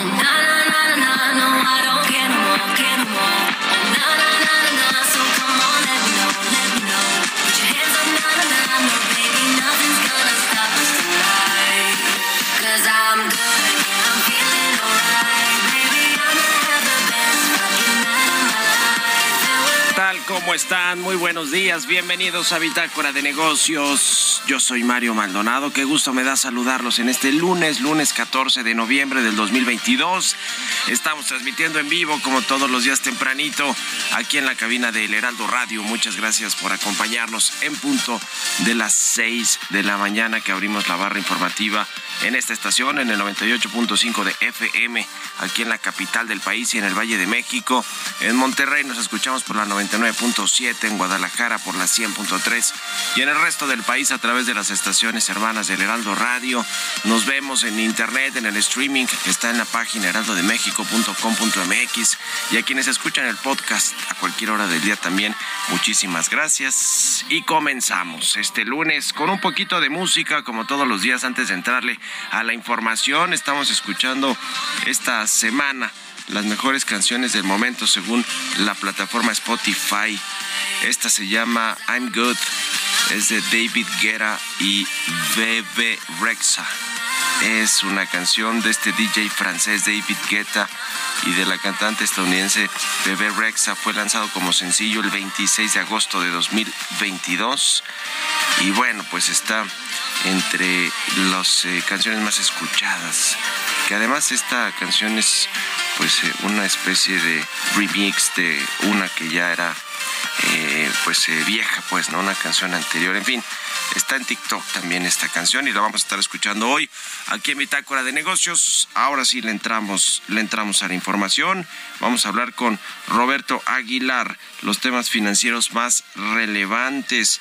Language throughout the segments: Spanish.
Una na na na no I don't care no more, care no more. Na na na. Bienvenidos a Bitácora de Negocios. Yo soy Mario Maldonado. Qué gusto me da saludarlos en este lunes, lunes 14 de noviembre del 2022. Estamos transmitiendo en vivo, como todos los días tempranito, aquí en la cabina del Heraldo Radio. Muchas gracias por acompañarnos en punto de las 6 de la mañana que abrimos la barra informativa en esta estación, en el 98.5 de FM, aquí en la capital del país y en el Valle de México. En Monterrey nos escuchamos por la 99.7, en Guadalajara por la 100.3 y en el resto del país a través de las estaciones hermanas del Heraldo Radio. Nos vemos en internet, en el streaming que está en la página heraldodemexico.com.mx y a quienes escuchan el podcast a cualquier hora del día también, muchísimas gracias. Y comenzamos este lunes con un poquito de música, como todos los días antes de entrarle a la información. Estamos escuchando esta semana las mejores canciones del momento según la plataforma Spotify. Esta se llama I'm Good. Es de David Guerra y Bebe Rexa. Es una canción de este DJ francés David Guetta y de la cantante estadounidense Bebe Rexa. Fue lanzado como sencillo el 26 de agosto de 2022. Y bueno, pues está entre las eh, canciones más escuchadas. Que además esta canción es pues eh, una especie de remix de una que ya era eh, pues vieja, pues, ¿no? Una canción anterior. En fin, está en TikTok también esta canción y la vamos a estar escuchando hoy aquí en Bitácora de Negocios. Ahora sí le entramos, le entramos a la información. Vamos a hablar con Roberto Aguilar, los temas financieros más relevantes.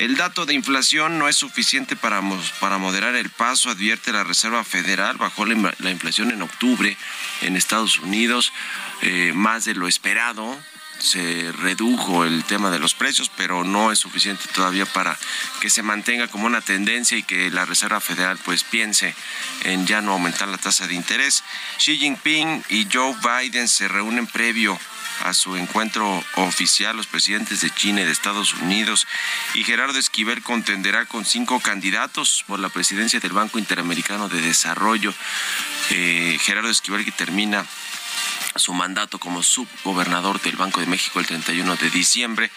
El dato de inflación no es suficiente para, para moderar el paso, advierte la Reserva Federal. Bajó la, inflación en octubre en Estados Unidos, eh, más de lo esperado. Se redujo el tema de los precios, pero no es suficiente todavía para que se mantenga como una tendencia y que la Reserva Federal pues piense en ya no aumentar la tasa de interés. Xi Jinping y Joe Biden se reúnen previo a su encuentro oficial los presidentes de China y de Estados Unidos y Gerardo Esquivel contenderá con cinco candidatos por la presidencia del Banco Interamericano de Desarrollo. Eh, Gerardo Esquivel que termina su mandato como subgobernador del Banco de México el 31 de diciembre.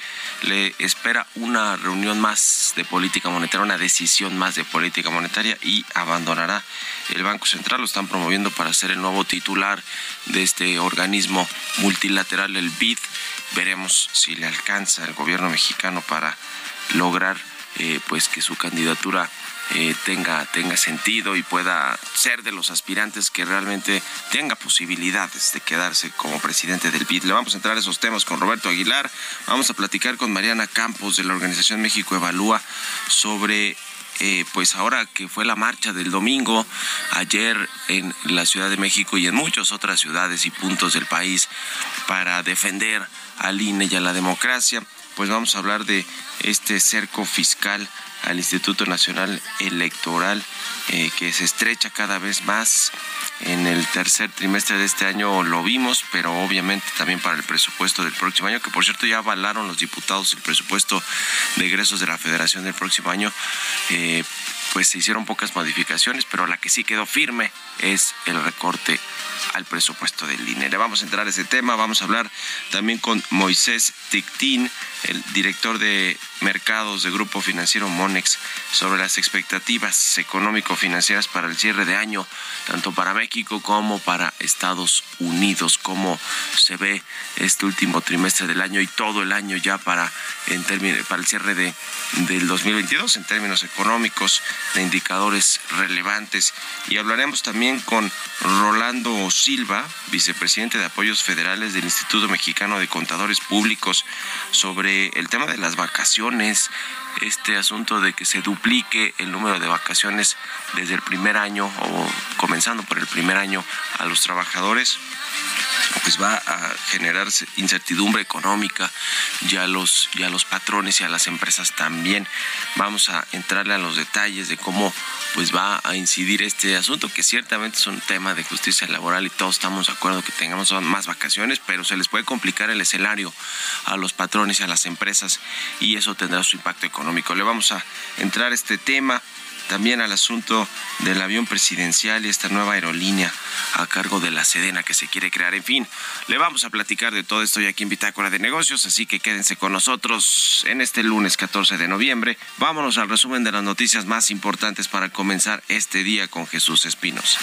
Le espera una reunión más de política monetaria, una decisión más de política monetaria y abandonará el Banco Central. Lo están promoviendo para ser el nuevo titular de este organismo multilateral, el BID. Veremos si le alcanza el gobierno mexicano para lograr eh, pues que su candidatura eh, tenga, tenga sentido y pueda ser de los aspirantes que realmente tenga posibilidades de quedarse como presidente del BID. Le vamos a entrar a esos temas con Roberto Aguilar. Vamos a platicar con Mariana Campos de la Organización México Evalúa sobre eh, pues ahora que fue la marcha del domingo, ayer en la Ciudad de México y en muchas otras ciudades y puntos del país para defender al INE y a la democracia, pues vamos a hablar de este cerco fiscal al Instituto Nacional Electoral, eh, que se estrecha cada vez más. En el tercer trimestre de este año lo vimos, pero obviamente también para el presupuesto del próximo año, que por cierto ya avalaron los diputados el presupuesto de egresos de la Federación del próximo año. Eh, pues se hicieron pocas modificaciones, pero la que sí quedó firme es el recorte al presupuesto del INE. Le vamos a entrar a ese tema, vamos a hablar también con Moisés Tictín, el director de mercados de Grupo Financiero Sobre las expectativas económico-financieras para el cierre de año, tanto para México como para Estados Unidos, cómo se ve este último trimestre del año y todo el año ya para, en para el cierre de, del 2022 en términos económicos, de indicadores relevantes. Y hablaremos también con Rolando Silva, vicepresidente de Apoyos Federales del Instituto Mexicano de Contadores Públicos, sobre el tema de las vacaciones, este asunto de que se duplique el número de vacaciones desde el primer año o comenzando por el primer año a los trabajadores pues va a generar incertidumbre económica ya los ya los patrones y a las empresas también. Vamos a entrarle a los detalles de cómo pues va a incidir este asunto que ciertamente es un tema de justicia laboral y todos estamos de acuerdo que tengamos más vacaciones pero se les puede complicar el escenario a los patrones y a las empresas y eso tendrá su impacto económico. Le vamos a entrar a este tema también al asunto del avión presidencial y esta nueva aerolínea a cargo de la Sedena que se quiere crear. En fin, le vamos a platicar de todo esto ya aquí en Bitácora de Negocios, así que quédense con nosotros en este lunes 14 de noviembre. Vámonos al resumen de las noticias más importantes para comenzar este día con Jesús Espinos.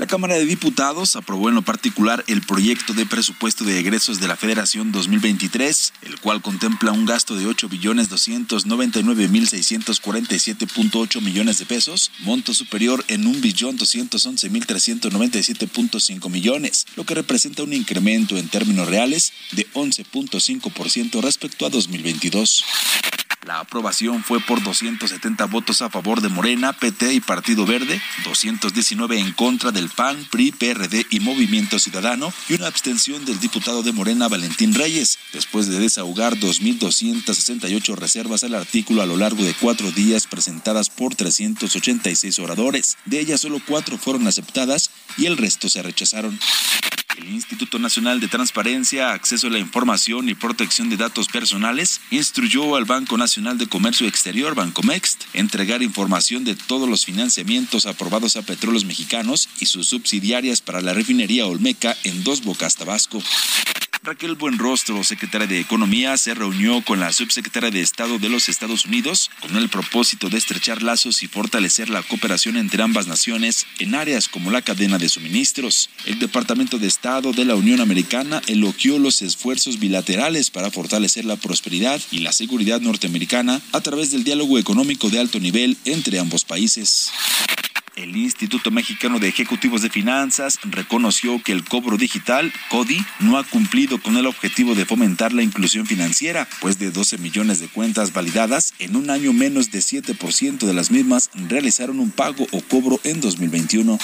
La Cámara de Diputados aprobó en lo particular el proyecto de presupuesto de egresos de la Federación 2023, el cual contempla un gasto de 8 billones 299 mil 647.8 millones de pesos, monto superior en 1 billón 211 mil 397.5 millones, lo que representa un incremento en términos reales de 11.5% respecto a 2022. La aprobación fue por 270 votos a favor de Morena, PT y Partido Verde, 219 en contra del PAN, PRI, PRD y Movimiento Ciudadano y una abstención del diputado de Morena, Valentín Reyes, después de desahogar 2.268 reservas al artículo a lo largo de cuatro días presentadas por 386 oradores. De ellas solo cuatro fueron aceptadas y el resto se rechazaron. El Instituto Nacional de Transparencia, Acceso a la Información y Protección de Datos Personales instruyó al Banco Nacional de Comercio Exterior, Bancomext, entregar información de todos los financiamientos aprobados a petróleos mexicanos y sus subsidiarias para la refinería Olmeca en Dos Bocas, Tabasco. Raquel Buenrostro, secretaria de Economía, se reunió con la subsecretaria de Estado de los Estados Unidos con el propósito de estrechar lazos y fortalecer la cooperación entre ambas naciones en áreas como la cadena de suministros. El Departamento de Estado de la Unión Americana elogió los esfuerzos bilaterales para fortalecer la prosperidad y la seguridad norteamericana a través del diálogo económico de alto nivel entre ambos países. El Instituto Mexicano de Ejecutivos de Finanzas reconoció que el cobro digital, CODI, no ha cumplido con el objetivo de fomentar la inclusión financiera, pues de 12 millones de cuentas validadas, en un año menos de 7% de las mismas realizaron un pago o cobro en 2021.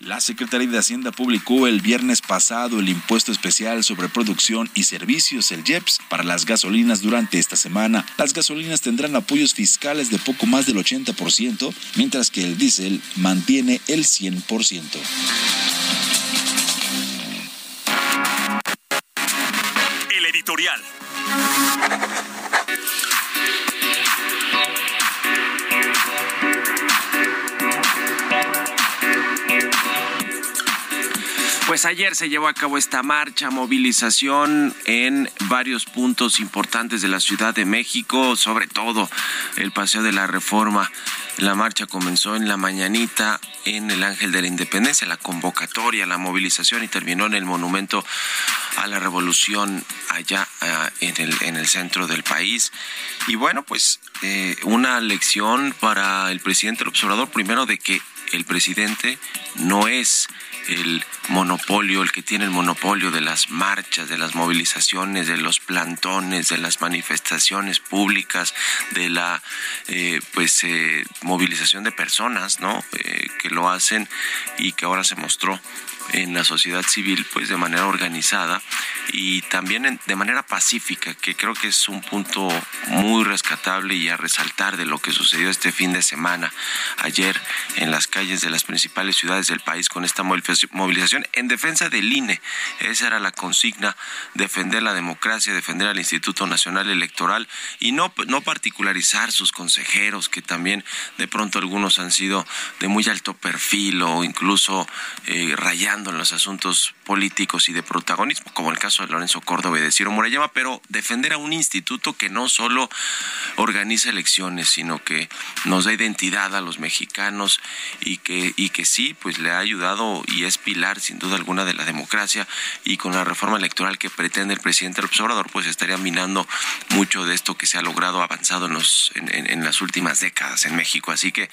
La Secretaría de Hacienda publicó el viernes pasado el impuesto especial sobre producción y servicios, el IEPS, para las gasolinas durante esta semana. Las gasolinas tendrán apoyos fiscales de poco más del 80%, mientras que el diésel mantiene el 100%. El editorial. Pues ayer se llevó a cabo esta marcha, movilización en varios puntos importantes de la Ciudad de México, sobre todo el Paseo de la Reforma. La marcha comenzó en la mañanita en el Ángel de la Independencia, la convocatoria, la movilización y terminó en el Monumento a la Revolución allá uh, en, el, en el centro del país. Y bueno, pues eh, una lección para el presidente del observador, primero de que el presidente no es el monopolio, el que tiene el monopolio de las marchas, de las movilizaciones, de los plantones, de las manifestaciones públicas, de la eh, pues eh, movilización de personas, ¿no? Eh, que lo hacen y que ahora se mostró en la sociedad civil pues de manera organizada y también de manera pacífica que creo que es un punto muy rescatable y a resaltar de lo que sucedió este fin de semana ayer en las calles de las principales ciudades del país con esta movilización en defensa del INE esa era la consigna defender la democracia defender al Instituto Nacional Electoral y no no particularizar sus consejeros que también de pronto algunos han sido de muy alto perfil o incluso eh, en los asuntos políticos y de protagonismo, como el caso de Lorenzo Córdoba y de Ciro Murayama, pero defender a un instituto que no solo organiza elecciones, sino que nos da identidad a los mexicanos y que, y que sí, pues le ha ayudado y es pilar sin duda alguna de la democracia y con la reforma electoral que pretende el presidente López Obrador, pues estaría minando mucho de esto que se ha logrado avanzado en, los, en, las últimas décadas en México. Así que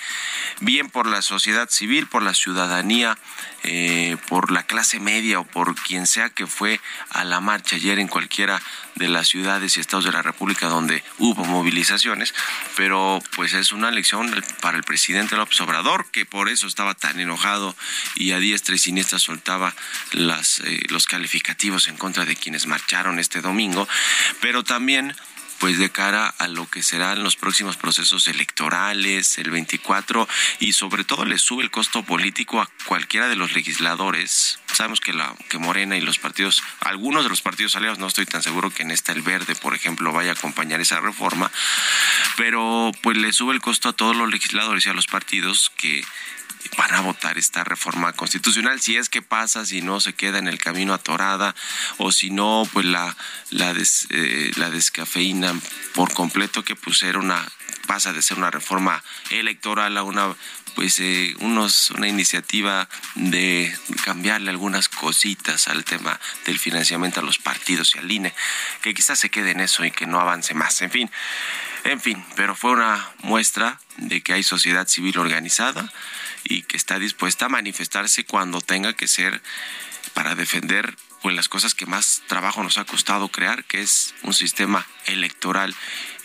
bien por la sociedad civil, por la ciudadanía, eh, por la clase media por quien sea que fue a la marcha ayer en cualquiera de las ciudades y estados de la República donde hubo movilizaciones, pero pues es una lección para el presidente López Obrador, que por eso estaba tan enojado y a diestra y siniestra soltaba eh, los calificativos en contra de quienes marcharon este domingo, pero también pues de cara a lo que serán los próximos procesos electorales, el 24, y sobre todo le sube el costo político a cualquiera de los legisladores. Sabemos que la que Morena y los partidos, algunos de los partidos aliados, no estoy tan seguro que en esta el verde, por ejemplo, vaya a acompañar esa reforma, pero pues le sube el costo a todos los legisladores y a los partidos que van a votar esta reforma constitucional si es que pasa, si no se queda en el camino atorada o si no, pues la, la, des, eh, la descafeína por completo que pues era una pasa de ser una reforma electoral a una pues eh, unos una iniciativa de cambiarle algunas cositas al tema del financiamiento a los partidos y al INE que quizás se quede en eso y que no avance más. En fin en fin pero fue una muestra de que hay sociedad civil organizada y que está dispuesta a manifestarse cuando tenga que ser para defender pues las cosas que más trabajo nos ha costado crear, que es un sistema electoral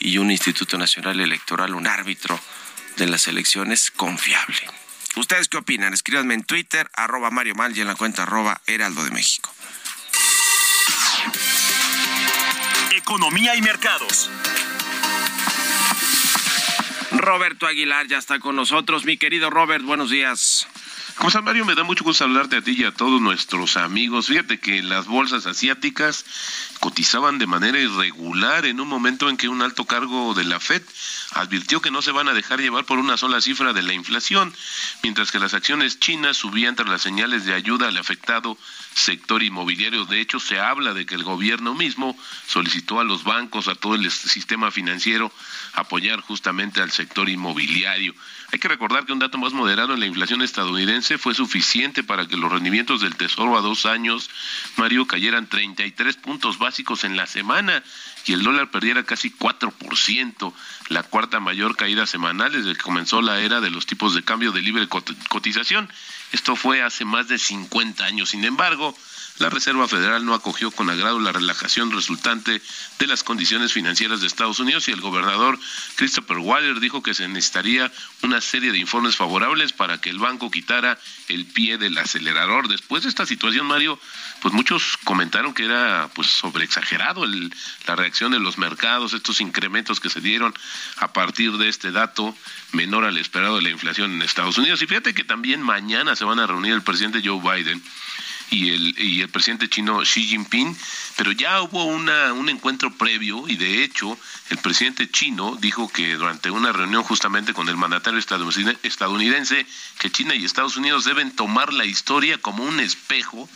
y un Instituto Nacional Electoral, un árbitro de las elecciones confiable. ¿Ustedes qué opinan? Escríbanme en Twitter, arroba Mario Mal y en la cuenta arroba Heraldo de México. Economía y mercados. Roberto Aguilar ya está con nosotros. Mi querido Robert, buenos días. ¿Cómo Mario? Me da mucho gusto hablarte a ti y a todos nuestros amigos. Fíjate que las bolsas asiáticas cotizaban de manera irregular en un momento en que un alto cargo de la Fed advirtió que no se van a dejar llevar por una sola cifra de la inflación, mientras que las acciones chinas subían tras las señales de ayuda al afectado sector inmobiliario. De hecho, se habla de que el gobierno mismo solicitó a los bancos, a todo el sistema financiero, apoyar justamente al sector inmobiliario. Hay que recordar que un dato más moderado en la inflación estadounidense fue suficiente para que los rendimientos del Tesoro a dos años, Mario, cayeran 33 puntos básicos en la semana y el dólar perdiera casi 4%, la cuarta mayor caída semanal desde que comenzó la era de los tipos de cambio de libre cotización. Esto fue hace más de 50 años. Sin embargo, la Reserva Federal no acogió con agrado la relajación resultante de las condiciones financieras de Estados Unidos y el gobernador Christopher Waller dijo que se necesitaría una serie de informes favorables para que el banco quitara el pie del acelerador. Después de esta situación, Mario, pues muchos comentaron que era pues sobreexagerado la reacción de los mercados, estos incrementos que se dieron a partir de este dato menor al esperado de la inflación en Estados Unidos. Y fíjate que también mañana se van a reunir el presidente Joe Biden y el, y el presidente chino Xi Jinping, pero ya hubo una, un encuentro previo y de hecho el presidente chino dijo que durante una reunión justamente con el mandatario estadounidense que China y Estados Unidos deben tomar la historia como un espejo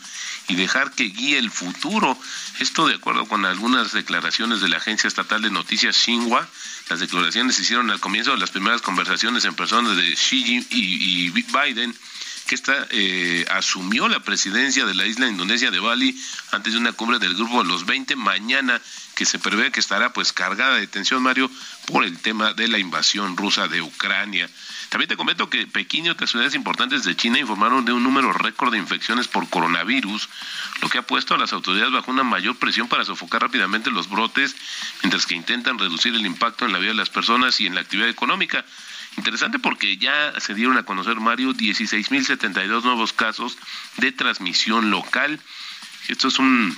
y dejar que guíe el futuro. Esto de acuerdo con algunas declaraciones de la agencia estatal de noticias Xinhua. Las declaraciones se hicieron al comienzo de las primeras conversaciones en persona de Xi Jinping y Biden que esta eh, asumió la presidencia de la isla indonesia de Bali antes de una cumbre del grupo de los 20 mañana que se prevé que estará pues cargada de tensión Mario por el tema de la invasión rusa de Ucrania. También te comento que Pekín y otras ciudades importantes de China informaron de un número récord de infecciones por coronavirus, lo que ha puesto a las autoridades bajo una mayor presión para sofocar rápidamente los brotes, mientras que intentan reducir el impacto en la vida de las personas y en la actividad económica. Interesante porque ya se dieron a conocer, Mario, 16.072 nuevos casos de transmisión local. Esto es un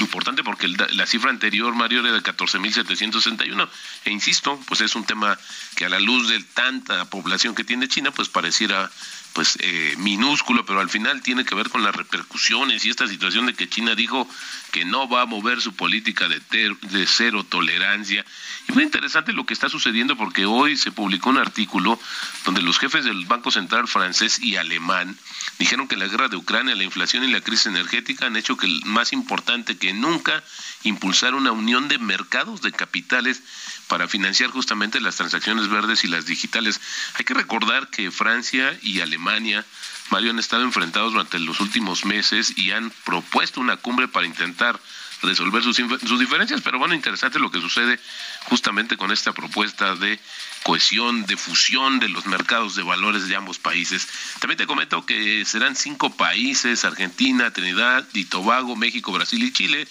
importante porque la cifra anterior, Mario, era de 14.761. E insisto, pues es un tema que a la luz de tanta población que tiene China, pues pareciera pues eh, minúsculo, pero al final tiene que ver con las repercusiones y esta situación de que China dijo que no va a mover su política de, de cero tolerancia. Y muy interesante lo que está sucediendo porque hoy se publicó un artículo donde los jefes del Banco Central francés y alemán dijeron que la guerra de Ucrania, la inflación y la crisis energética han hecho que el más importante que nunca impulsar una unión de mercados de capitales para financiar justamente las transacciones verdes y las digitales. Hay que recordar que Francia y Alemania, Mario, han estado enfrentados durante los últimos meses y han propuesto una cumbre para intentar resolver sus, sus diferencias, pero bueno, interesante lo que sucede justamente con esta propuesta de cohesión, de fusión de los mercados de valores de ambos países. También te comento que serán cinco países, Argentina, Trinidad y Tobago, México, Brasil y Chile,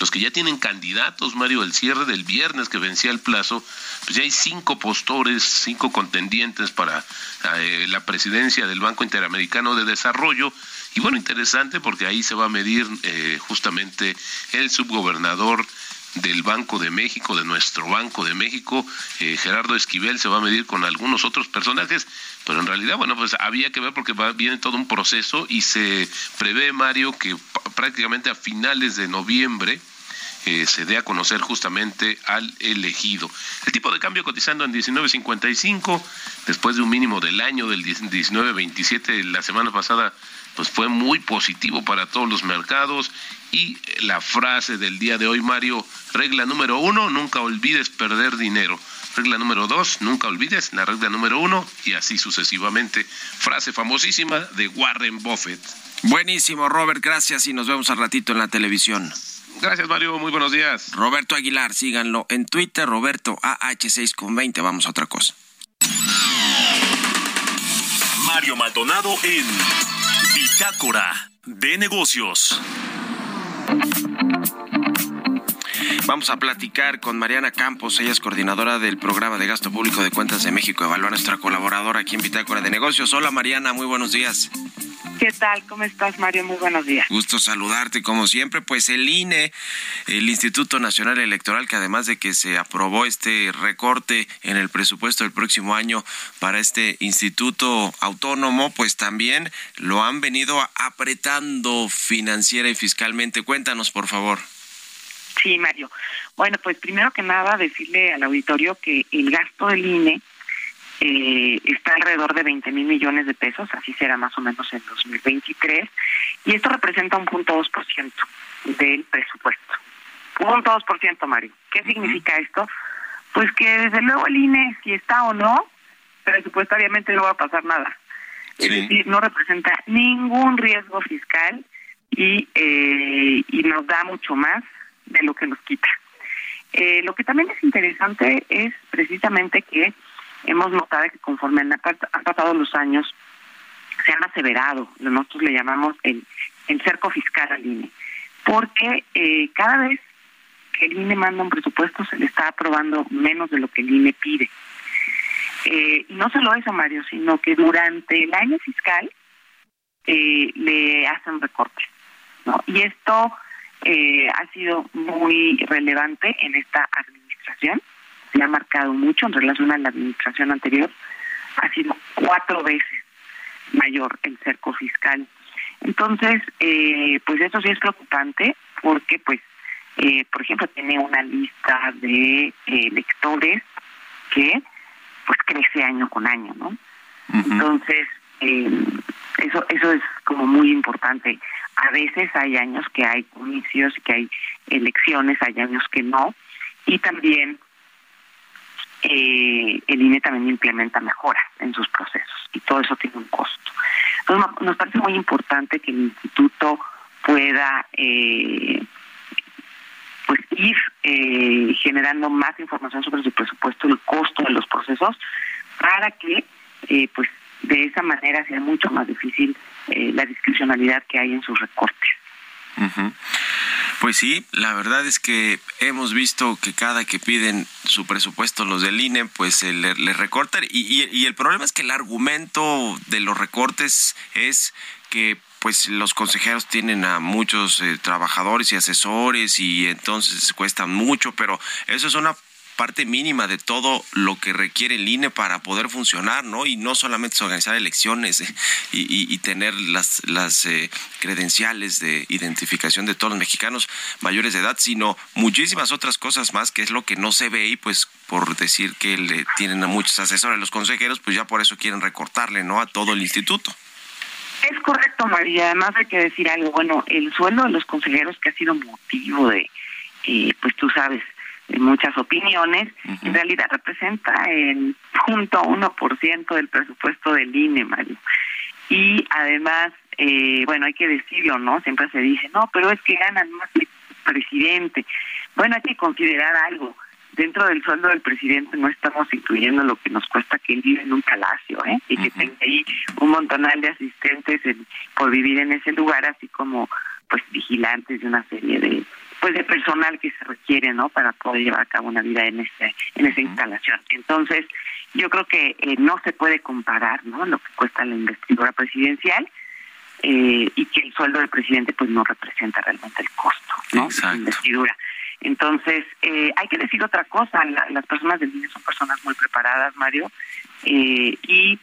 los que ya tienen candidatos, Mario, el cierre del viernes que vencía el plazo, pues ya hay cinco postores, cinco contendientes para eh, la presidencia del Banco Interamericano de Desarrollo. Y bueno, interesante porque ahí se va a medir eh, justamente el subgobernador del Banco de México, de nuestro Banco de México, eh, Gerardo Esquivel se va a medir con algunos otros personajes, pero en realidad, bueno, pues había que ver porque va, viene todo un proceso y se prevé, Mario, que prácticamente a finales de noviembre eh, se dé a conocer justamente al elegido. El tipo de cambio cotizando en 19.55, después de un mínimo del año del 19.27 la semana pasada, pues fue muy positivo para todos los mercados. Y la frase del día de hoy, Mario, regla número uno, nunca olvides perder dinero. Regla número dos, nunca olvides la regla número uno y así sucesivamente. Frase famosísima de Warren Buffett. Buenísimo, Robert, gracias y nos vemos al ratito en la televisión. Gracias, Mario. Muy buenos días. Roberto Aguilar, síganlo en Twitter, Roberto AH6 con 20. Vamos a otra cosa. Mario Maldonado en Bitácora de Negocios. Vamos a platicar con Mariana Campos, ella es coordinadora del programa de gasto público de cuentas de México, evalúa nuestra colaboradora aquí en Bitácora de Negocios. Hola Mariana, muy buenos días. ¿Qué tal? ¿Cómo estás, Mario? Muy buenos días. Gusto saludarte, como siempre. Pues el INE, el Instituto Nacional Electoral, que además de que se aprobó este recorte en el presupuesto del próximo año para este instituto autónomo, pues también lo han venido apretando financiera y fiscalmente. Cuéntanos, por favor. Sí, Mario. Bueno, pues primero que nada decirle al auditorio que el gasto del INE eh, está alrededor de 20 mil millones de pesos, así será más o menos en 2023, y esto representa un punto dos por ciento del presupuesto. Un punto dos por ciento, Mario. ¿Qué significa esto? Pues que desde luego el INE, si está o no, presupuestariamente no va a pasar nada. Es decir, no representa ningún riesgo fiscal y, eh, y nos da mucho más de lo que nos quita. Eh, lo que también es interesante es precisamente que hemos notado que conforme han, pasado los años, se han aseverado, nosotros le llamamos el, el cerco fiscal al INE, porque eh, cada vez que el INE manda un presupuesto se le está aprobando menos de lo que el INE pide. Eh, y no solo eso, Mario, sino que durante el año fiscal eh, le hacen recortes. ¿no? Y esto eh, ha sido muy relevante en esta administración, se ha marcado mucho en relación a la administración anterior, ha sido cuatro veces mayor el cerco fiscal. Entonces, eh, pues eso sí es preocupante porque, pues, eh, por ejemplo, tiene una lista de eh, lectores que, pues, crece año con año, ¿no? Entonces, eh, eso eso es como muy importante. A veces hay años que hay comicios, que hay elecciones, hay años que no, y también eh, el INE también implementa mejoras en sus procesos y todo eso tiene un costo. Entonces nos parece muy importante que el instituto pueda eh, pues ir eh, generando más información sobre su presupuesto, el costo de los procesos, para que eh, pues de esa manera sea mucho más difícil eh, la discrecionalidad que hay en sus recortes. Pues sí, la verdad es que hemos visto que cada que piden su presupuesto los del INE, pues le, le recortan. Y, y, el problema es que el argumento de los recortes es que pues los consejeros tienen a muchos eh, trabajadores y asesores y entonces cuestan mucho, pero eso es una parte mínima de todo lo que requiere el INE para poder funcionar, ¿no? Y no solamente organizar elecciones eh, y, y, tener las, las eh, credenciales de identificación de todos los mexicanos mayores de edad, sino muchísimas otras cosas más, que es lo que no se ve y pues por decir que le tienen a muchos asesores los consejeros, pues ya por eso quieren recortarle, ¿no? A todo el instituto. Es correcto, María. Además hay que decir algo. Bueno, el sueldo de los consejeros que ha sido motivo de, eh, pues tú sabes, muchas opiniones, en realidad representa el punto uno por ciento del presupuesto del INE, Mario. Y además, eh, bueno, hay que decirlo, ¿no? Siempre se dice, no, pero es que ganan más el presidente. Bueno, hay que considerar algo. Dentro del sueldo del presidente no estamos incluyendo lo que nos cuesta que él vive en un palacio, ¿eh? Y que tenga ahí un montonal de asistentes por vivir en ese lugar, así como pues vigilantes de una serie de pues de personal que se requiere no para poder llevar a cabo una vida en este en esa instalación. Entonces yo creo que eh, no se puede comparar no lo que cuesta la investidura presidencial eh, y que el sueldo del presidente pues no representa realmente el costo no de la investidura. Entonces eh, hay que decir otra cosa la, las personas del INE son personas muy preparadas Mario eh, y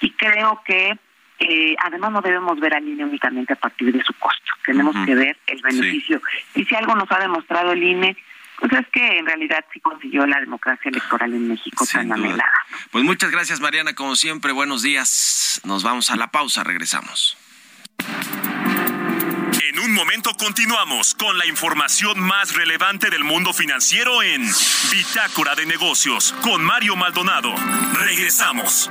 y creo que eh, además no debemos ver al INE únicamente a partir de su costo, tenemos uh -huh. que ver el beneficio. Sí. Y si algo nos ha demostrado el INE, pues es que en realidad sí consiguió la democracia electoral en México Sin tan anhelada. Pues muchas gracias Mariana, como siempre, buenos días. Nos vamos a la pausa, regresamos. En un momento continuamos con la información más relevante del mundo financiero en Bitácora de Negocios con Mario Maldonado. Regresamos.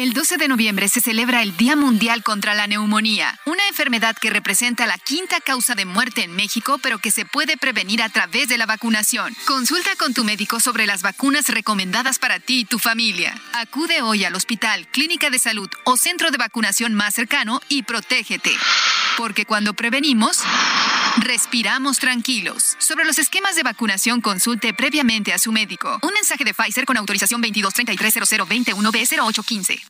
El 12 de noviembre se celebra el Día Mundial contra la Neumonía, una enfermedad que representa la quinta causa de muerte en México, pero que se puede prevenir a través de la vacunación. Consulta con tu médico sobre las vacunas recomendadas para ti y tu familia. Acude hoy al hospital, clínica de salud o centro de vacunación más cercano y protégete. Porque cuando prevenimos, respiramos tranquilos. Sobre los esquemas de vacunación, consulte previamente a su médico. Un mensaje de Pfizer con autorización 22330021B0815.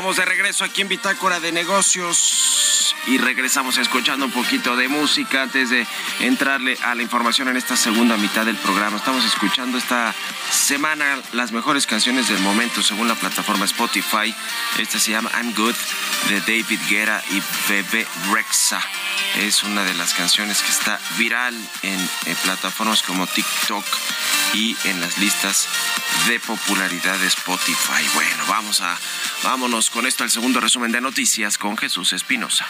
Estamos de regreso aquí en Bitácora de Negocios y regresamos escuchando un poquito de música antes de entrarle a la información en esta segunda mitad del programa. Estamos escuchando esta semana las mejores canciones del momento según la plataforma Spotify. Esta se llama I'm Good de David Guerra y Bebe Rexa. Es una de las canciones que está viral en, en plataformas como TikTok y en las listas de popularidad de Spotify. Bueno, vamos a vámonos con esto al segundo resumen de noticias con Jesús Espinosa.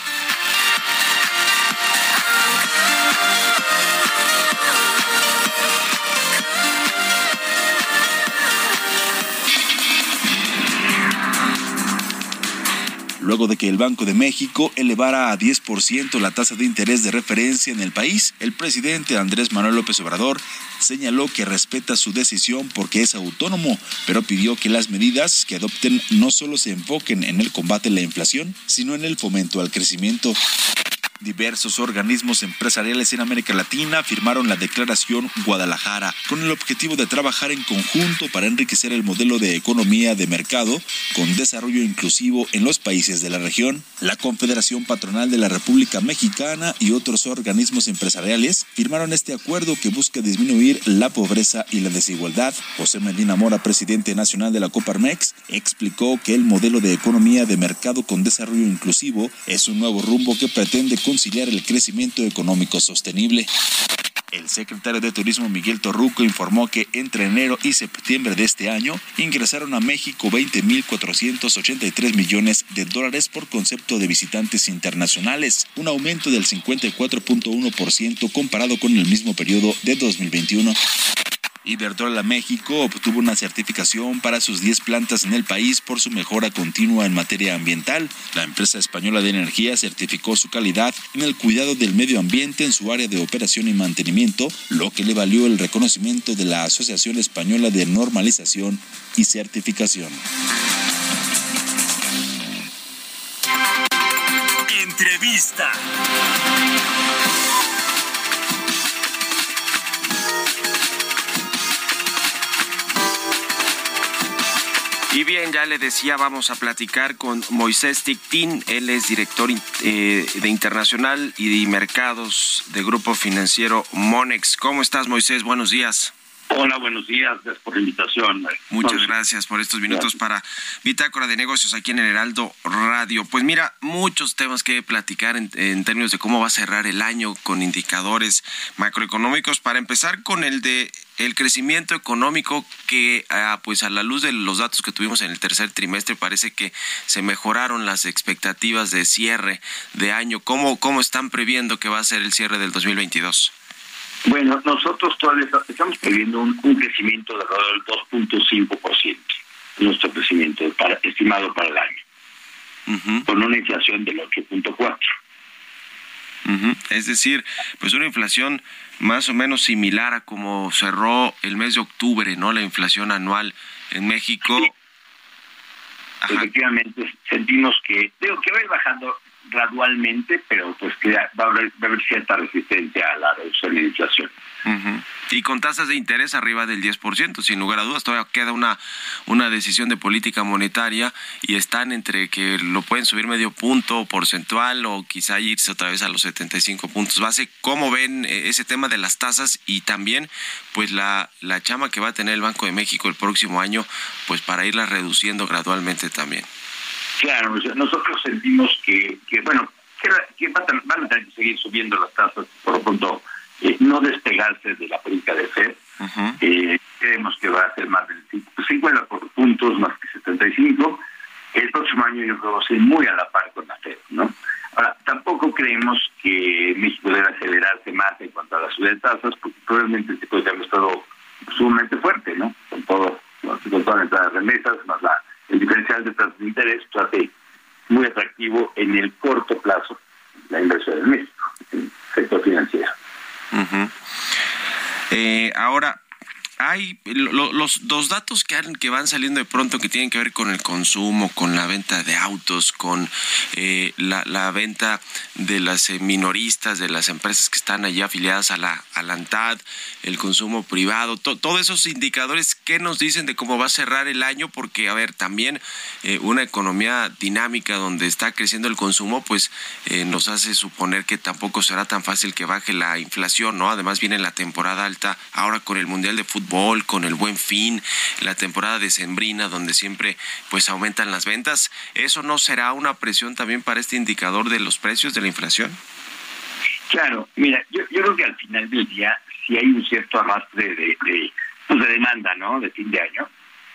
Luego de que el Banco de México elevara a 10% la tasa de interés de referencia en el país, el presidente Andrés Manuel López Obrador señaló que respeta su decisión porque es autónomo, pero pidió que las medidas que adopten no solo se enfoquen en el combate a la inflación, sino en el fomento al crecimiento. Diversos organismos empresariales en América Latina firmaron la Declaración Guadalajara con el objetivo de trabajar en conjunto para enriquecer el modelo de economía de mercado con desarrollo inclusivo en los países de la región. La Confederación Patronal de la República Mexicana y otros organismos empresariales firmaron este acuerdo que busca disminuir la pobreza y la desigualdad. José Medina Mora, presidente nacional de la Coparmex, explicó que el modelo de economía de mercado con desarrollo inclusivo es un nuevo rumbo que pretende conciliar el crecimiento económico sostenible. El secretario de Turismo Miguel Torruco informó que entre enero y septiembre de este año ingresaron a México 20.483 millones de dólares por concepto de visitantes internacionales, un aumento del 54.1% comparado con el mismo periodo de 2021. Iberdrola México obtuvo una certificación para sus 10 plantas en el país por su mejora continua en materia ambiental. La empresa española de energía certificó su calidad en el cuidado del medio ambiente en su área de operación y mantenimiento, lo que le valió el reconocimiento de la Asociación Española de Normalización y Certificación. Entrevista. Y bien, ya le decía, vamos a platicar con Moisés Tictín. Él es director eh, de Internacional y de Mercados de Grupo Financiero Monex. ¿Cómo estás, Moisés? Buenos días. Hola, buenos días. Gracias por la invitación. Muchas gracias por estos minutos gracias. para Bitácora de Negocios aquí en el Heraldo Radio. Pues mira, muchos temas que platicar en, en, términos de cómo va a cerrar el año con indicadores macroeconómicos. Para empezar con el de el crecimiento económico que, ah, pues a la luz de los datos que tuvimos en el tercer trimestre, parece que se mejoraron las expectativas de cierre de año. ¿Cómo, cómo están previendo que va a ser el cierre del 2022? Bueno, nosotros todavía estamos previendo un, un crecimiento de alrededor del 2.5%, nuestro crecimiento para, estimado para el año, uh -huh. con una inflación del 8.4%. Uh -huh. Es decir, pues una inflación más o menos similar a como cerró el mes de octubre, ¿no? La inflación anual en México. Sí. Efectivamente, sentimos que, digo, que va a ir bajando gradualmente, pero pues que va a haber, cierta resistencia a la reducción de inflación. Y con tasas de interés arriba del 10%, sin lugar a dudas, todavía queda una, una decisión de política monetaria y están entre que lo pueden subir medio punto porcentual o quizá irse otra vez a los 75 puntos base. ¿Cómo ven eh, ese tema de las tasas y también pues la, la chama que va a tener el Banco de México el próximo año pues para irla reduciendo gradualmente también? Claro, nosotros sentimos que, que bueno, que, van, a, tener que seguir subiendo las tasas por lo pronto eh, no despegarse de la política de FED. Eh, creemos que va a ser más de 50 puntos, más que 75. El próximo año yo creo que va a ser muy a la par con la FED, ¿no? Ahora, tampoco creemos que México debe acelerarse más en cuanto a la subida de tasas, porque probablemente este puede haber estado sumamente fuerte, ¿no? Con todo, con todas las remesas, más la, el diferencial de tasas de interés, pues hace muy atractivo en el corto plazo la inversión en México, en el sector financiero. Eh, ahora, hay los dos datos que, que van saliendo de pronto que tienen que ver con el consumo, con la venta de autos, con eh, la, venta de las eh, minoristas, de las empresas que están allí afiliadas a la, a ANTAD, el consumo privado, todos esos indicadores que nos dicen de cómo va a cerrar el año, porque, a ver, también eh, una economía dinámica donde está creciendo el consumo, pues nos hace suponer que tampoco será tan fácil que baje la inflación, ¿no? Además viene la temporada alta ahora con el Mundial de Fútbol con el buen fin, la temporada decembrina donde siempre pues aumentan las ventas, ¿eso no será una presión también para este indicador de los precios de la inflación? Claro, mira, yo, creo que al final del día si hay un cierto arrastre de, de, pues de demanda, ¿no? De fin de año.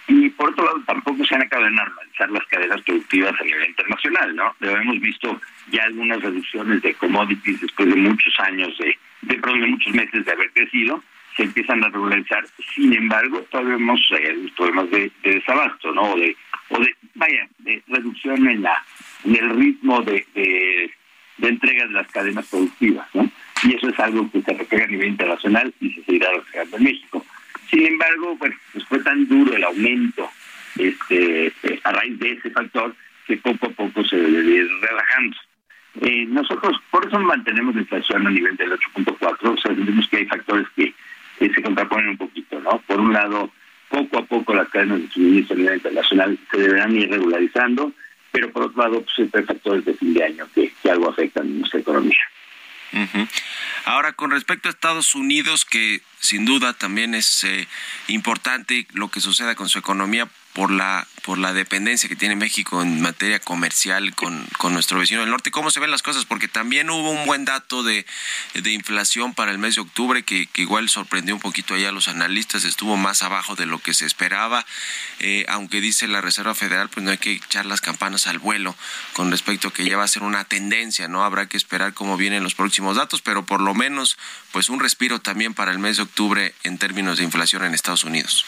Y por otro lado, tampoco se han acabado de normalizar las cadenas productivas a nivel internacional, ¿no? Pero hemos visto ya algunas reducciones de commodities después de muchos años de, de, de muchos meses de haber crecido se empiezan a regularizar. Sin embargo, todavía vemos eh, problemas de, desabasto, ¿no? O de, o de, vaya, de reducción en la en el ritmo de, de, entrega de las cadenas productivas, ¿no? Y eso es algo que se refleja a nivel internacional y se seguirá reflejando en México. Sin embargo, pues, pues fue tan duro el aumento este a raíz de ese factor que poco a poco se debe relajando. Eh, nosotros por eso mantenemos la inflación a nivel del 8.4, o sea, entendemos que hay factores que que se contraponen un poquito, ¿no? Por un lado, poco a poco las cadenas de suministro a nivel internacional se deberán ir regularizando, pero por otro lado, pues hay factores de fin de año que, algo afectan a nuestra economía. Ahora, con respecto a Estados Unidos, que sin duda también es eh, importante lo que suceda con su economía, por la por la dependencia que tiene México en materia comercial con, nuestro vecino del norte. ¿Cómo se ven las cosas? Porque también hubo un buen dato de, inflación para el mes de octubre que, igual sorprendió un poquito allá a los analistas, estuvo más abajo de lo que se esperaba, eh, aunque dice la Reserva Federal, pues no hay que echar las campanas al vuelo con respecto a que ya va a ser una tendencia, ¿no? Habrá que esperar cómo vienen los próximos datos, pero por lo menos pues un respiro también para el mes de octubre en términos de inflación en Estados Unidos.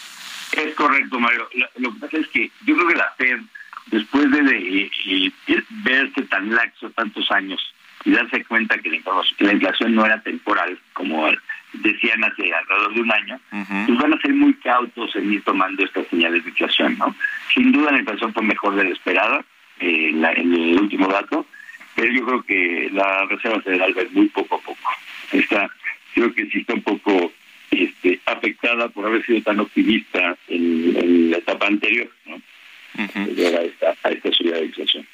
Es correcto, Mario. Lo, que pasa es que yo creo que la FED, después de, de, verse tan laxo tantos años y darse cuenta que la, inflación no era temporal, como decían hace alrededor de un año, pues van a ser muy cautos en ir tomando estas señales de inflación, ¿no? Sin duda la inflación fue mejor de la esperada eh, en, el último dato, pero yo creo que la Reserva Federal va muy poco a poco. Está, creo que sí está un poco este, afectada por haber sido tan optimista en, la etapa anterior, ¿no? a, esta, a esta subida de inflación.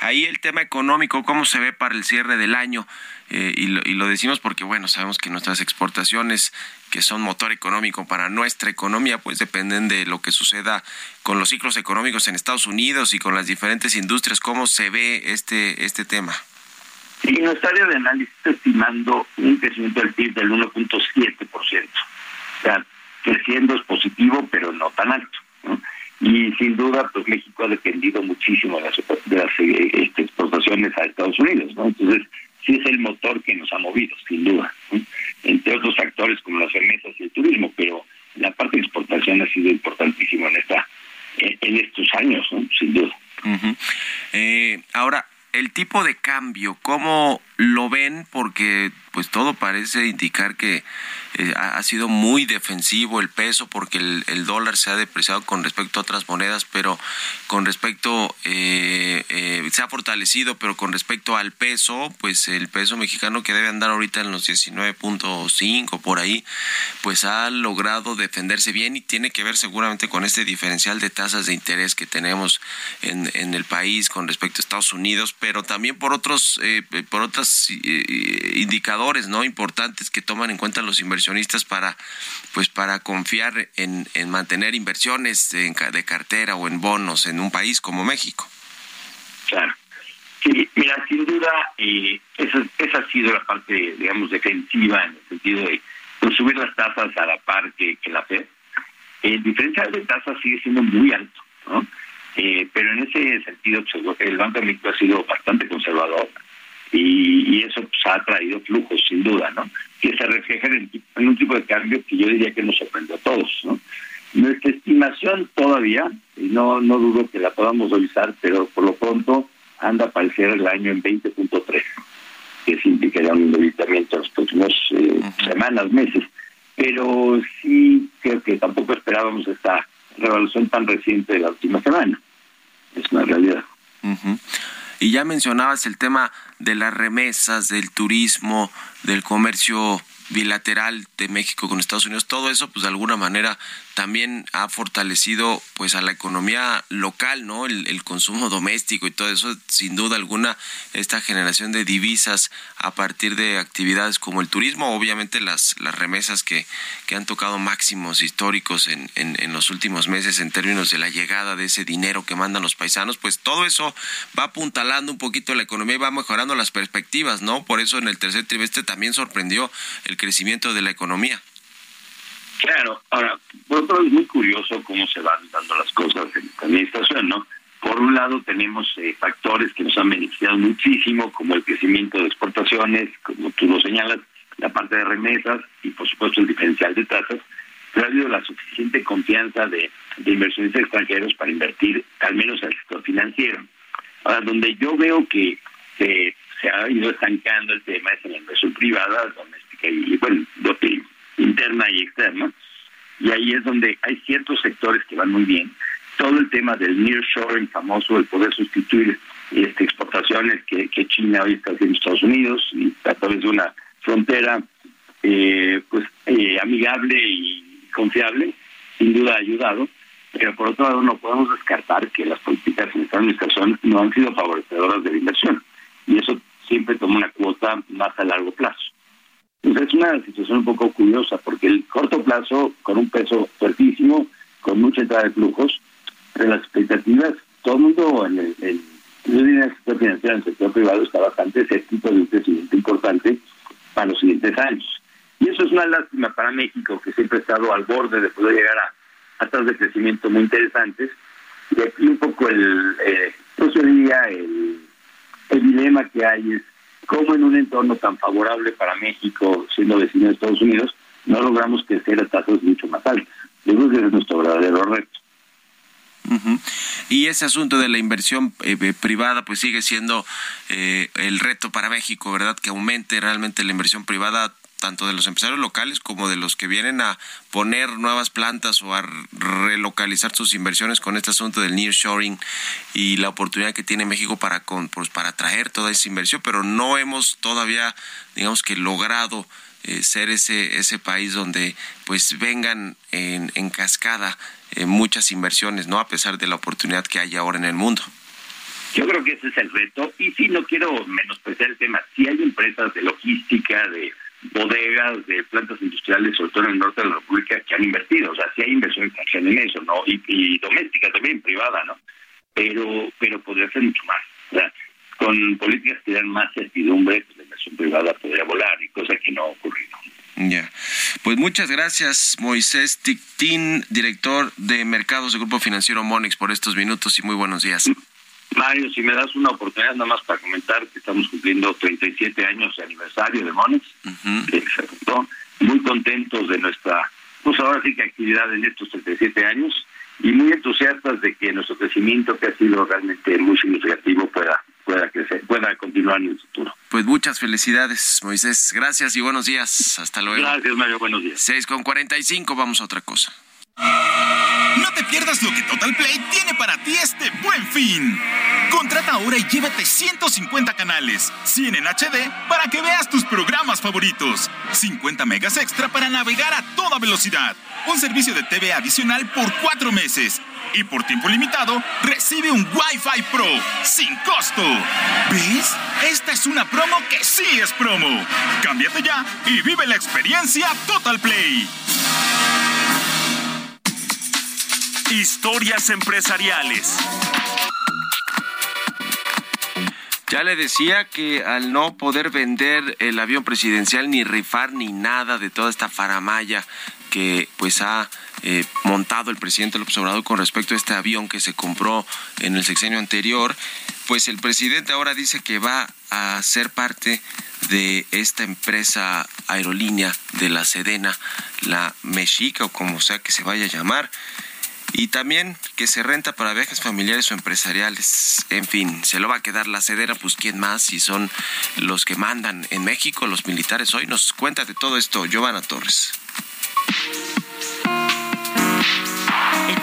Ahí el tema económico, ¿cómo se ve para el cierre del año? Eh, y, lo, y, lo, decimos porque, bueno, sabemos que nuestras exportaciones, que son motor económico para nuestra economía, pues dependen de lo que suceda con los ciclos económicos en Estados Unidos y con las diferentes industrias. ¿Cómo se ve este, este tema? Y nuestra área de análisis está estimando un crecimiento del PIB del 1.7%. O sea, creciendo es positivo, pero no tan alto. Y sin duda, pues México ha dependido muchísimo de las, eh, este, exportaciones a Estados Unidos. ¿no? Entonces, sí es el motor que nos ha movido, sin duda. Entre otros factores como las remesas y el turismo, pero la parte de exportación ha sido importantísima en esta en estos años, ¿no? sin duda. eh, ahora, el tipo de cambio, ¿cómo lo ven? Porque pues todo parece indicar que eh, ha sido muy defensivo el peso porque el, dólar se ha depreciado con respecto a otras monedas, pero con respecto, eh, eh, se ha fortalecido, pero con respecto al peso, pues el peso mexicano que debe andar ahorita en los 19.5 por ahí, pues ha logrado defenderse bien y tiene que ver seguramente con este diferencial de tasas de interés que tenemos en, el país con respecto a Estados Unidos, pero también por otros, por otros indicadores no importantes que toman en cuenta los inversionistas para pues para confiar en, en mantener inversiones de, de cartera o en bonos en un país como México. Claro. Sí, mira, sin duda, eh, esa, esa ha sido la parte, digamos, defensiva en el sentido de subir las tasas a la par que, la Fed. El diferencial de tasas sigue siendo muy alto, ¿no? Eh, pero en ese sentido, pues, el Banco de México ha sido bastante conservador y, eso pues, ha traído flujos, sin duda, ¿no? Que se reflejan en, un tipo de cambio que yo diría que nos sorprende a todos, ¿no? Nuestra estimación todavía, y no, no dudo que la podamos revisar, pero por lo pronto anda a aparecer el año en 20.3, que significaría un debilitamiento en los próximos eh, semanas, meses. Pero sí creo que tampoco esperábamos esta revolución tan reciente de la última semana. Es una realidad. Y ya mencionabas el tema de las remesas, del turismo, del comercio bilateral de México con Estados Unidos, todo eso pues de alguna manera también ha fortalecido pues a la economía local, ¿no? El, consumo doméstico y todo eso, sin duda alguna, esta generación de divisas a partir de actividades como el turismo, obviamente las, las remesas que, que han tocado máximos históricos en, en, en los últimos meses en términos de la llegada de ese dinero que mandan los paisanos, pues todo eso va apuntalando un poquito la economía y va mejorando las perspectivas, ¿no? Por eso en el tercer trimestre también sorprendió el crecimiento de la economía. Claro, ahora, por otro lado es muy curioso cómo se van dando las cosas en la administración, ¿no? Por un lado tenemos eh, factores que nos han beneficiado muchísimo, como el crecimiento de exportaciones, como tú lo señalas, la parte de remesas y por supuesto el diferencial de tasas, pero ha habido la suficiente confianza de, de inversionistas extranjeros para invertir al menos al sector financiero. Ahora, donde yo veo que se, se ha ido estancando el tema es en la inversión privada, doméstica y, bueno, interna y externa. Y ahí es donde hay ciertos sectores que van muy bien. Todo el tema del nearshoring famoso, el poder sustituir este, exportaciones que, que China hoy está haciendo en Estados Unidos y a través de una frontera eh, pues eh, amigable y confiable, sin duda ha ayudado. Pero por otro lado, no podemos descartar que las políticas en esta administración no han sido favorecedoras de la inversión. Y eso siempre toma una cuota más a largo plazo. Entonces es una situación un poco curiosa porque el corto plazo, con un peso fuertísimo, con mucha entrada de flujos, pero las expectativas, todo el mundo en el, en, el sector financiero, en el sector privado, está bastante escéptico de un crecimiento importante para los siguientes años. Y eso es una lástima para México, que siempre ha estado al borde de poder llegar a, a tasas de crecimiento muy interesantes. Y aquí un poco el, eh, yo diría, el, el dilema que hay es cómo en un entorno tan favorable para México, siendo vecino de Estados Unidos, no logramos crecer a tasas mucho más altas. Yo creo que es nuestro verdadero reto. Y ese asunto de la inversión eh, eh, privada pues sigue siendo eh, el reto para México, ¿verdad? Que aumente realmente la inversión privada tanto de los empresarios locales como de los que vienen a poner nuevas plantas o a relocalizar sus inversiones con este asunto del nearshoring y la oportunidad que tiene México para con, pues, para atraer toda esa inversión, pero no hemos todavía, digamos que logrado eh, ser ese ese país donde pues vengan en, cascada eh, muchas inversiones, no a pesar de la oportunidad que hay ahora en el mundo. Yo creo que ese es el reto y sí no quiero menospreciar el tema. Si hay empresas de logística, de bodegas de plantas industriales, sobre todo en el norte de la República, que han invertido. O sea, sí hay inversión extranjera en eso, ¿no? Y, doméstica también, privada, ¿no? Pero pero podría ser mucho más. O sea, con políticas que dan más certidumbre, inversión privada podría volar, y cosa que no ha ocurrido. Ya. Pues muchas gracias, Moisés Tictín, director de mercados del Grupo Financiero Monex, por estos minutos y muy buenos días. Mario, si me das una oportunidad nada más para comentar que estamos cumpliendo 37 años de aniversario de Monex, muy contentos de nuestra, pues ahora sí que actividad en estos 37 años y muy entusiastas de que nuestro crecimiento, que ha sido realmente muy significativo, pueda, pueda crecer, pueda continuar en el futuro. Pues muchas felicidades, Moisés. Gracias y buenos días. Hasta luego. Gracias, Mario. Buenos días. 6 con 45, vamos a otra cosa. No te pierdas lo que Total Play tiene para ti este buen fin. Contrata ahora y llévate 150 canales, 100 en HD para que veas tus programas favoritos, 50 megas extra para navegar a toda velocidad, un servicio de TV adicional por cuatro meses y por tiempo limitado recibe un Wi-Fi Pro sin costo. ¿Ves? Esta es una promo que sí es promo. Cámbiate ya y vive la experiencia Total Play. Historias empresariales. Ya le decía que al no poder vender el avión presidencial ni rifar ni nada de toda esta faramaya que pues ha eh, montado el presidente López Obrador con respecto a este avión que se compró en el sexenio anterior, pues el presidente ahora dice que va a ser parte de esta empresa aerolínea de la Sedena, la Mexica o como sea que se vaya a llamar y también que se renta para viajes familiares o empresariales. En fin, se lo va a quedar la cedera, pues quién más, si son los que mandan en México, los militares. Hoy nos cuenta de todo esto Giovanna Torres.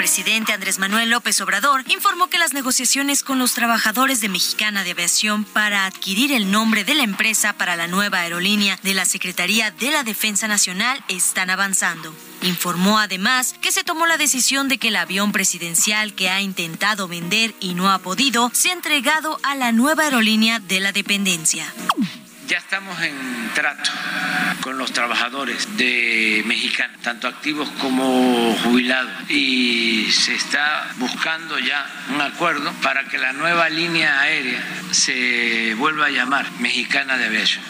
Presidente Andrés Manuel López Obrador informó que las negociaciones con los trabajadores de Mexicana de Aviación para adquirir el nombre de la empresa para la nueva aerolínea de la Secretaría de la Defensa Nacional están avanzando. Informó además que se tomó la decisión de que el avión presidencial que ha intentado vender y no ha podido sea entregado a la nueva aerolínea de la dependencia. Ya estamos en trato con los trabajadores de Mexicana, tanto activos como jubilados, y se está buscando ya un acuerdo para que la nueva línea aérea se vuelva a llamar Mexicana de Aviación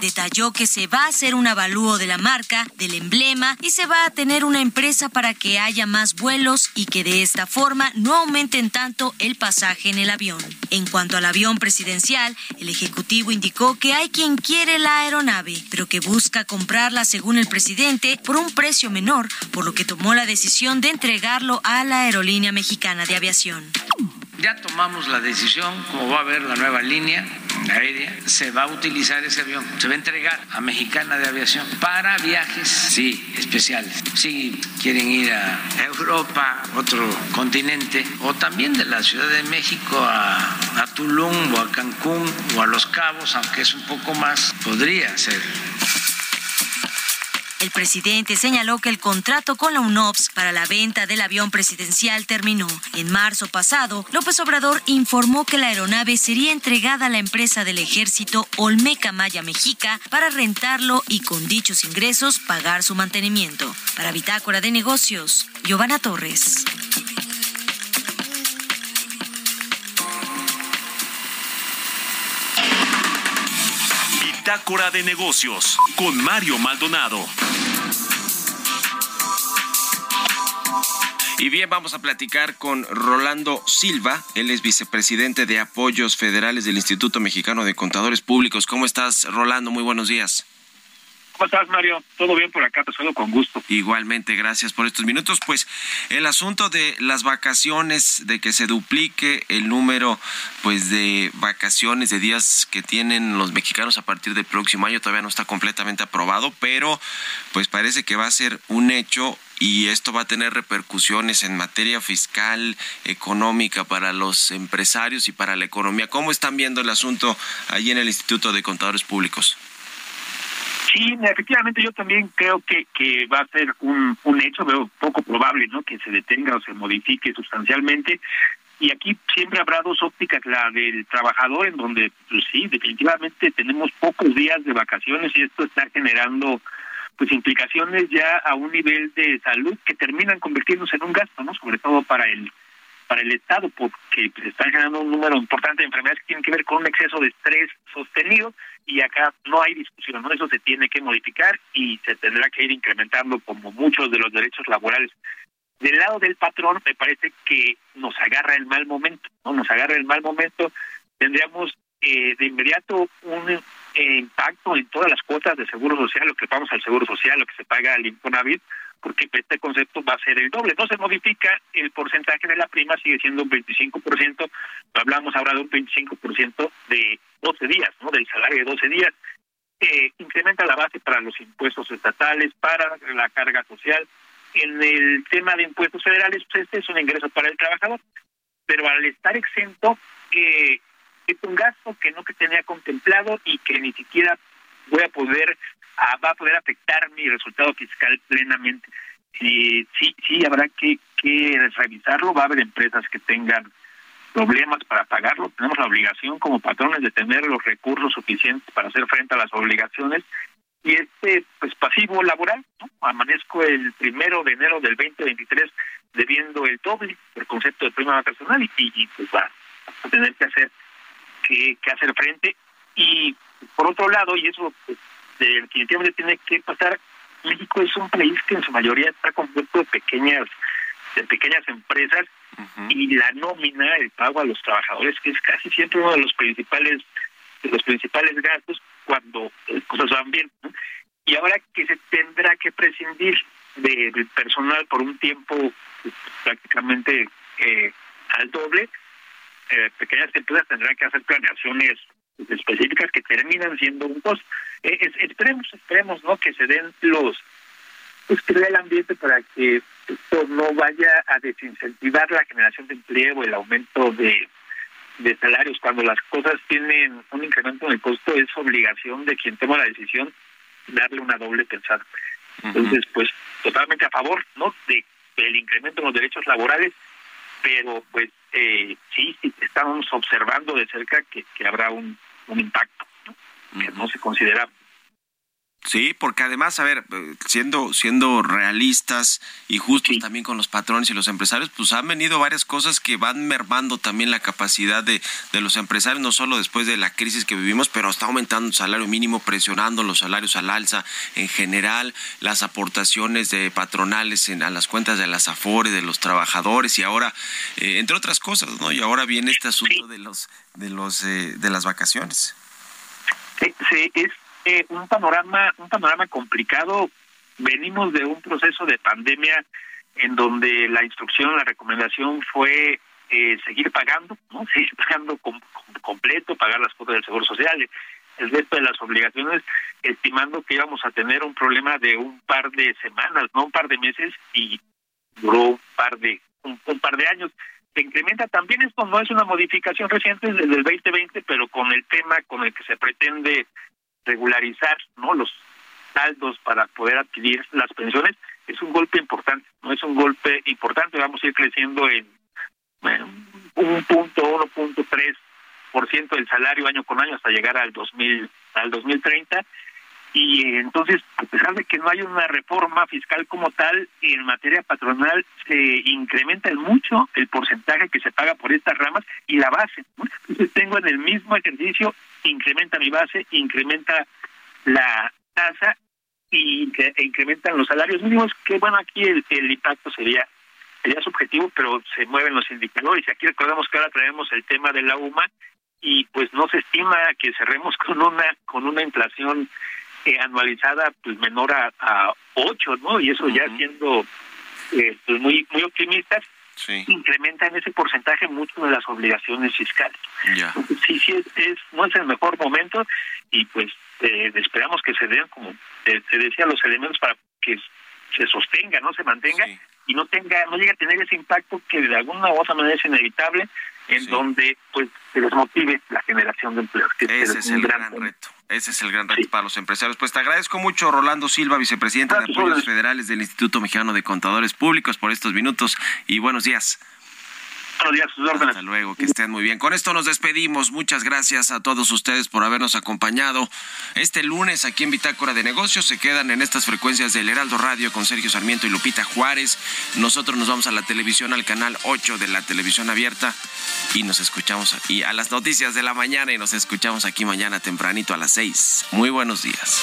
detalló que se va a hacer un avalúo de la marca, del emblema y se va a tener una empresa para que haya más vuelos y que de esta forma no aumenten tanto el pasaje en el avión. En cuanto al avión presidencial, el Ejecutivo indicó que hay quien quiere la aeronave, pero que busca comprarla según el presidente por un precio menor, por lo que tomó la decisión de entregarlo a la Aerolínea Mexicana de Aviación. Ya tomamos la decisión, como va a haber la nueva línea aérea, se va a utilizar ese avión, se va a entregar a Mexicana de Aviación para viajes, sí, especiales. Si quieren ir a Europa, otro continente, o también de la Ciudad de México a, a Tulum o a Cancún o a Los Cabos, aunque es un poco más, podría ser el presidente señaló que el contrato con la UNOPS para la venta del avión presidencial terminó. En marzo pasado, López Obrador informó que la aeronave sería entregada a la empresa del ejército Olmeca Maya Mexica para rentarlo y con dichos ingresos pagar su mantenimiento. Para Bitácora de Negocios, Giovanna Torres. De Negocios con Mario Maldonado. Y bien, vamos a platicar con Rolando Silva. Él es vicepresidente de Apoyos Federales del Instituto Mexicano de Contadores Públicos. ¿Cómo estás, Rolando? Muy buenos días. ¿Cómo estás, Mario? Todo bien por acá, te saludo con gusto. Igualmente, gracias por estos minutos. Pues el asunto de las vacaciones, de que se duplique el número pues de vacaciones, de días que tienen los mexicanos a partir del próximo año, todavía no está completamente aprobado, pero pues parece que va a ser un hecho y esto va a tener repercusiones en materia fiscal, económica para los empresarios y para la economía. ¿Cómo están viendo el asunto allí en el Instituto de Contadores Públicos? Sí, efectivamente yo también creo que, que va a ser un, un hecho, veo poco probable, ¿no? Que se detenga o se modifique sustancialmente. Y aquí siempre habrá dos ópticas, la del trabajador, en donde, pues sí, definitivamente tenemos pocos días de vacaciones y esto está generando pues implicaciones ya a un nivel de salud que terminan convirtiéndose en un gasto, ¿no? Sobre todo para el para el Estado, porque se está generando un número importante de enfermedades que tienen que ver con un exceso de estrés sostenido y acá no hay discusión, ¿no? Eso se tiene que modificar y se tendrá que ir incrementando como muchos de los derechos laborales. Del lado del patrón me parece que nos agarra el mal momento, ¿no? Nos agarra el mal momento. Tendríamos eh, de inmediato un, impacto en todas las cuotas de seguro social, lo que pagamos al seguro social, lo que se paga al Infonavit, porque este concepto va a ser el doble. No se modifica el porcentaje de la prima, sigue siendo un 25%, hablamos ahora de un 25% de 12 días, ¿no? Del salario de 12 días. Eh, incrementa la base para los impuestos estatales, para la carga social. En el tema de impuestos federales, pues este es un ingreso para el trabajador, pero al estar exento, eh, es un gasto que no que tenía contemplado y que ni siquiera voy a poder va a poder afectar mi resultado fiscal plenamente. Sí, sí, habrá que, que revisarlo. Va a haber empresas que tengan problemas para pagarlo. Tenemos la obligación como patrones de tener los recursos suficientes para hacer frente a las obligaciones. Y este pues pasivo laboral, ¿no? amanezco el primero de enero del 2023 debiendo el doble por concepto de prima vacacional y, y pues va a tener que hacer que, que hacer frente. Y por otro lado, y eso pues, definitivamente tiene que pasar. México es un país que en su mayoría está compuesto de pequeñas de pequeñas empresas y la nómina, el pago a los trabajadores, que es casi siempre uno de los principales de los principales gastos cuando las cosas van bien. Y ahora que se tendrá que prescindir del personal por un tiempo prácticamente eh, al doble, eh, pequeñas empresas tendrán que hacer planeaciones específicas que terminan siendo un costo. Eh, esperemos, esperemos, ¿no? Que se den los, pues que el ambiente para que esto no vaya a desincentivar la generación de empleo el aumento de, de salarios. Cuando las cosas tienen un incremento en el costo, es obligación de quien toma la decisión darle una doble pensada. Entonces, pues totalmente a favor, ¿no? De el incremento en los derechos laborales, pero pues eh, sí, sí, estamos observando de cerca que, que habrá un, un impacto que no se considera Sí, porque además, a ver, siendo, siendo realistas y justos también con los patrones y los empresarios, pues han venido varias cosas que van mermando también la capacidad de, de los empresarios, no solo después de la crisis que vivimos, pero está aumentando el salario mínimo, presionando los salarios al alza en general, las aportaciones de patronales en, a las cuentas de las AFORE, de los trabajadores y ahora, eh, entre otras cosas, ¿no? Y ahora viene este asunto de los, de los, eh, de las vacaciones. Sí, es eh, un panorama, un panorama complicado. Venimos de un proceso de pandemia en donde la instrucción, la recomendación fue eh, seguir pagando, ¿no? Seguir pagando completo, pagar las cuotas del Seguro Social, el resto de las obligaciones, estimando que íbamos a tener un problema de un par de semanas, no un par de meses, y duró un par de un, par de años. Se incrementa también esto, no es una modificación reciente desde el 2020, pero con el tema con el que se pretende regularizar no los saldos para poder adquirir las pensiones es un golpe importante no es un golpe importante vamos a ir creciendo en un punto uno punto tres por ciento del salario año con año hasta llegar al 2000 al 2030 y entonces a pesar de que no hay una reforma fiscal como tal en materia patronal se incrementa mucho el porcentaje que se paga por estas ramas y la base entonces tengo en el mismo ejercicio incrementa mi base incrementa la tasa y e incrementan los salarios mínimos que bueno aquí el, el impacto sería sería subjetivo pero se mueven los indicadores. Aquí recordamos que ahora traemos el tema de la UMA y pues no se estima que cerremos con una con una inflación eh, anualizada pues menor a, a 8, ¿no? Y eso ya siendo eh, pues muy muy optimistas, sí. incrementa en ese porcentaje mucho de las obligaciones fiscales. Sí, sí, es, no es el mejor momento y pues eh, esperamos que se den, como se decía, los elementos para que se sostenga, no se mantenga y no tenga, no llegue a tener ese impacto que de alguna u otra manera es inevitable, en donde pues se desmotive la generación de empleo. Ese es, el gran reto. Ese es el gran reto para los empresarios. Pues te agradezco mucho, Rolando Silva, vicepresidente de Apoyos Federales del Instituto Mexicano de Contadores Públicos, por estos minutos y buenos días. Buenos días, sus órdenes. Hasta luego, que estén muy bien. Con esto nos despedimos. Muchas gracias a todos ustedes por habernos acompañado. Este lunes aquí en Bitácora de Negocios se quedan en estas frecuencias del Heraldo Radio con Sergio Sarmiento y Lupita Juárez. Nosotros nos vamos a la televisión, al canal 8 de la televisión abierta y nos escuchamos aquí a las noticias de la mañana y nos escuchamos aquí mañana tempranito a las 6. Muy buenos días.